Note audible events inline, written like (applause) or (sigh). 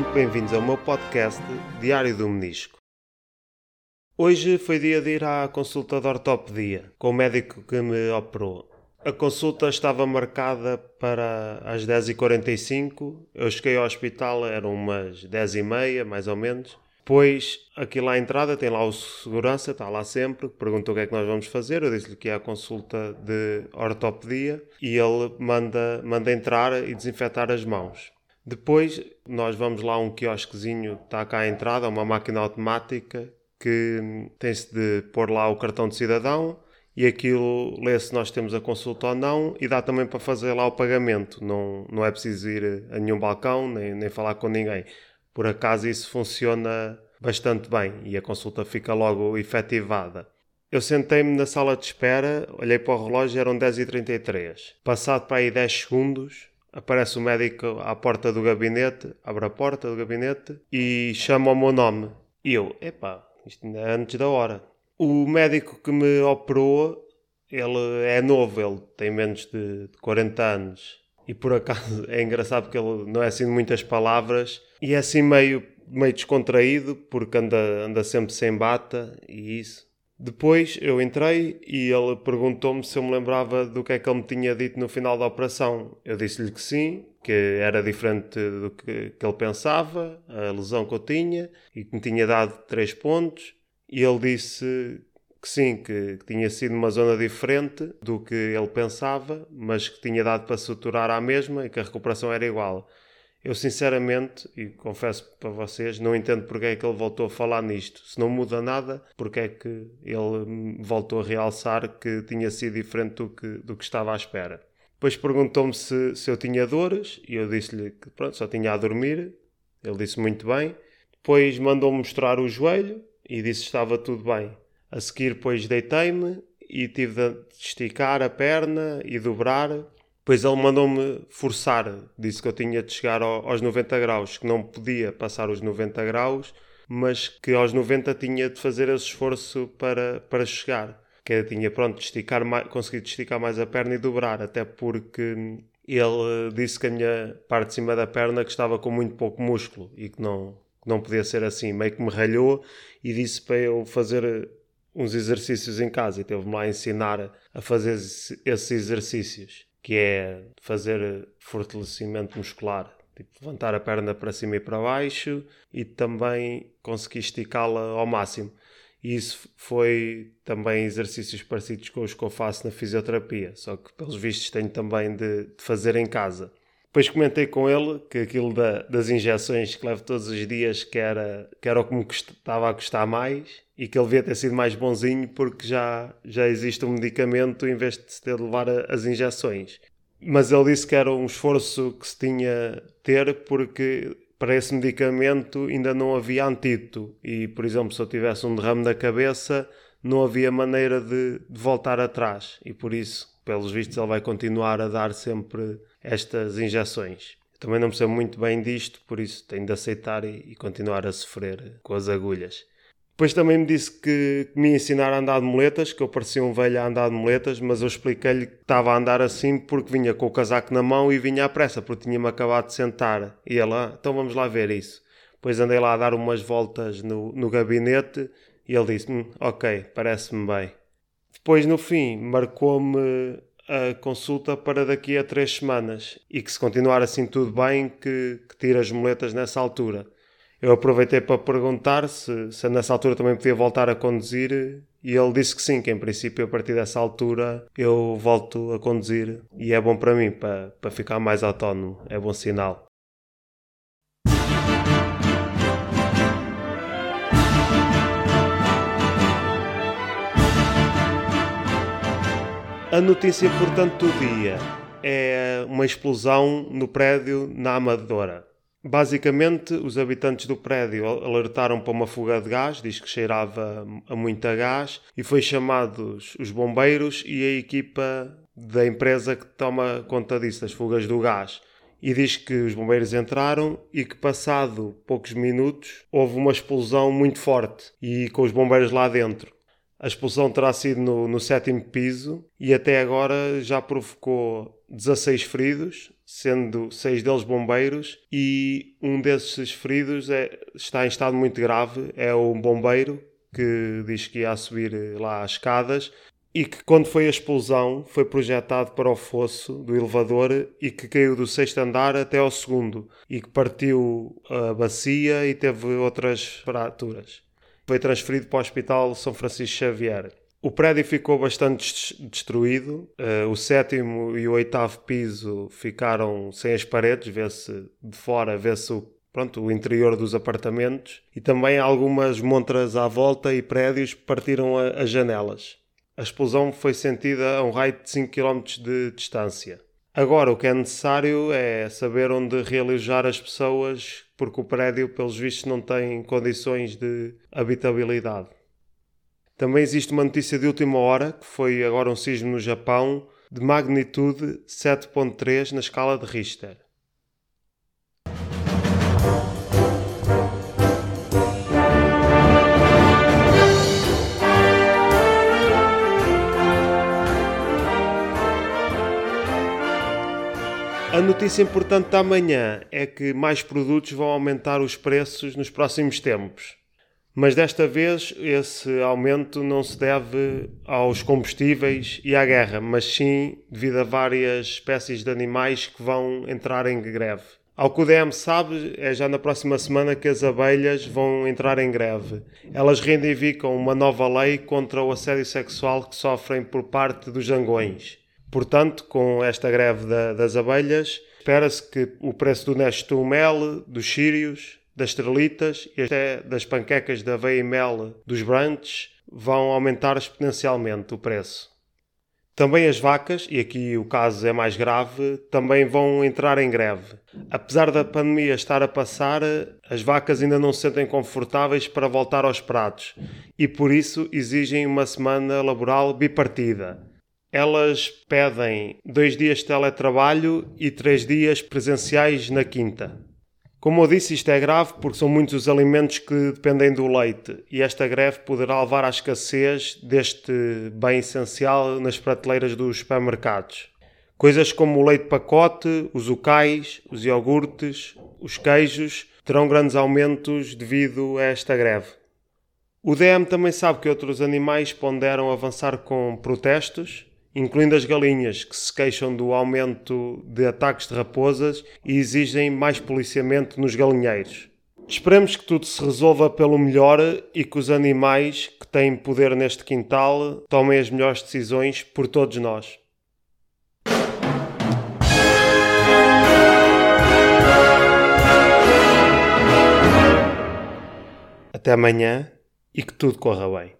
muito bem-vindos ao meu podcast Diário do Menisco. Hoje foi dia de ir à consulta de ortopedia com o médico que me operou. A consulta estava marcada para as 10h45. Eu cheguei ao hospital, eram umas 10h30, mais ou menos. Depois, aqui lá à entrada, tem lá o segurança, está lá sempre, perguntou o que é que nós vamos fazer. Eu disse-lhe que é a consulta de ortopedia e ele manda, manda entrar e desinfetar as mãos. Depois, nós vamos lá a um quiosquezinho, está cá à entrada, uma máquina automática que tem-se de pôr lá o cartão de cidadão e aquilo lê se nós temos a consulta ou não e dá também para fazer lá o pagamento. Não, não é preciso ir a nenhum balcão nem, nem falar com ninguém. Por acaso isso funciona bastante bem e a consulta fica logo efetivada. Eu sentei-me na sala de espera, olhei para o relógio, eram 10h33. Passado para aí 10 segundos, aparece o médico à porta do gabinete, abre a porta do gabinete e chama o meu nome. E eu, epá, isto ainda é antes da hora. O médico que me operou, ele é novo, ele tem menos de 40 anos. E por acaso (laughs) é engraçado porque ele não é assim de muitas palavras e é assim meio, meio descontraído porque anda, anda sempre sem bata e isso. Depois eu entrei e ele perguntou-me se eu me lembrava do que é que ele me tinha dito no final da operação. Eu disse-lhe que sim, que era diferente do que, que ele pensava, a lesão que eu tinha e que me tinha dado três pontos e ele disse que sim, que, que, tinha sido uma zona diferente do que ele pensava, mas que tinha dado para suturar à mesma e que a recuperação era igual. Eu sinceramente, e confesso para vocês, não entendo porque é que ele voltou a falar nisto. Se não muda nada, porque é que ele voltou a realçar que tinha sido diferente do que, do que estava à espera. Depois perguntou-me se, se eu tinha dores e eu disse-lhe que pronto, só tinha a dormir. Ele disse muito bem. Depois mandou-me mostrar o joelho e disse que estava tudo bem. A seguir, depois deitei-me e tive de esticar a perna e dobrar. Depois ele mandou-me forçar, disse que eu tinha de chegar aos 90 graus, que não podia passar os 90 graus, mas que aos 90 tinha de fazer esse esforço para, para chegar. Que eu tinha, pronto, de esticar mais, conseguido esticar mais a perna e dobrar, até porque ele disse que a minha parte de cima da perna que estava com muito pouco músculo e que não, que não podia ser assim. Meio que me ralhou e disse para eu fazer uns exercícios em casa e teve-me lá a ensinar a fazer esses exercícios, que é fazer fortalecimento muscular, tipo levantar a perna para cima e para baixo e também conseguir esticá-la ao máximo. E isso foi também exercícios parecidos com os que eu faço na fisioterapia, só que pelos vistos tenho também de, de fazer em casa. Depois comentei com ele que aquilo da, das injeções que levo todos os dias que era, que era o que me estava a custar mais e que ele devia ter sido mais bonzinho porque já, já existe um medicamento em vez de se ter de levar a, as injeções. Mas ele disse que era um esforço que se tinha ter porque para esse medicamento ainda não havia antídoto e, por exemplo, se eu tivesse um derrame da cabeça não havia maneira de, de voltar atrás e por isso, pelos vistos, ele vai continuar a dar sempre estas injeções. Eu também não percebo muito bem disto, por isso tenho de aceitar e, e continuar a sofrer com as agulhas. Depois também me disse que me ia ensinar a andar de moletas, que eu parecia um velho a andar de moletas, mas eu expliquei-lhe que estava a andar assim porque vinha com o casaco na mão e vinha à pressa, porque tinha-me acabado de sentar. E ela, ah, então vamos lá ver isso. Depois andei lá a dar umas voltas no, no gabinete e ele disse: hum, Ok, parece-me bem. Depois, no fim, marcou-me a consulta para daqui a três semanas e que se continuar assim tudo bem que, que tire as moletas nessa altura. Eu aproveitei para perguntar se, se nessa altura também podia voltar a conduzir e ele disse que sim, que em princípio a partir dessa altura eu volto a conduzir e é bom para mim, para, para ficar mais autónomo, é bom sinal. A notícia importante do dia é uma explosão no prédio na Amadora. Basicamente, os habitantes do prédio alertaram para uma fuga de gás, diz que cheirava a muita gás, e foi chamados os bombeiros e a equipa da empresa que toma conta disso, das fugas do gás. E diz que os bombeiros entraram e que, passado poucos minutos, houve uma explosão muito forte e com os bombeiros lá dentro. A expulsão terá sido no, no sétimo piso e até agora já provocou 16 feridos, sendo seis deles bombeiros, e um desses feridos é, está em estado muito grave. É o bombeiro que diz que ia subir lá as escadas e que, quando foi a explosão, foi projetado para o fosso do elevador e que caiu do sexto andar até ao segundo e que partiu a bacia e teve outras fraturas. Foi transferido para o Hospital São Francisco Xavier. O prédio ficou bastante destruído. Uh, o sétimo e o oitavo piso ficaram sem as paredes, vê-se de fora, vê-se o, pronto, o interior dos apartamentos. E também algumas montras à volta e prédios partiram as janelas. A explosão foi sentida a um raio de 5 km de distância. Agora, o que é necessário é saber onde realojar as pessoas, porque o prédio, pelos vistos, não tem condições de habitabilidade. Também existe uma notícia de última hora, que foi agora um sismo no Japão, de magnitude 7.3 na escala de Richter. A notícia importante da manhã é que mais produtos vão aumentar os preços nos próximos tempos. Mas desta vez esse aumento não se deve aos combustíveis e à guerra, mas sim devido a várias espécies de animais que vão entrar em greve. Ao que o DM sabe, é já na próxima semana que as abelhas vão entrar em greve. Elas reivindicam uma nova lei contra o assédio sexual que sofrem por parte dos zangões. Portanto, com esta greve da, das abelhas, espera-se que o preço do Nestum Mel, dos sírios, das estrelitas e até das panquecas de aveia e mel dos brunches vão aumentar exponencialmente o preço. Também as vacas, e aqui o caso é mais grave, também vão entrar em greve. Apesar da pandemia estar a passar, as vacas ainda não se sentem confortáveis para voltar aos pratos e por isso exigem uma semana laboral bipartida. Elas pedem dois dias de teletrabalho e três dias presenciais na quinta. Como eu disse, isto é grave porque são muitos os alimentos que dependem do leite e esta greve poderá levar à escassez deste bem essencial nas prateleiras dos supermercados. Coisas como o leite pacote, os ucais, os iogurtes, os queijos terão grandes aumentos devido a esta greve. O DM também sabe que outros animais ponderam avançar com protestos incluindo as galinhas, que se queixam do aumento de ataques de raposas e exigem mais policiamento nos galinheiros. Esperemos que tudo se resolva pelo melhor e que os animais que têm poder neste quintal tomem as melhores decisões por todos nós. Até amanhã e que tudo corra bem.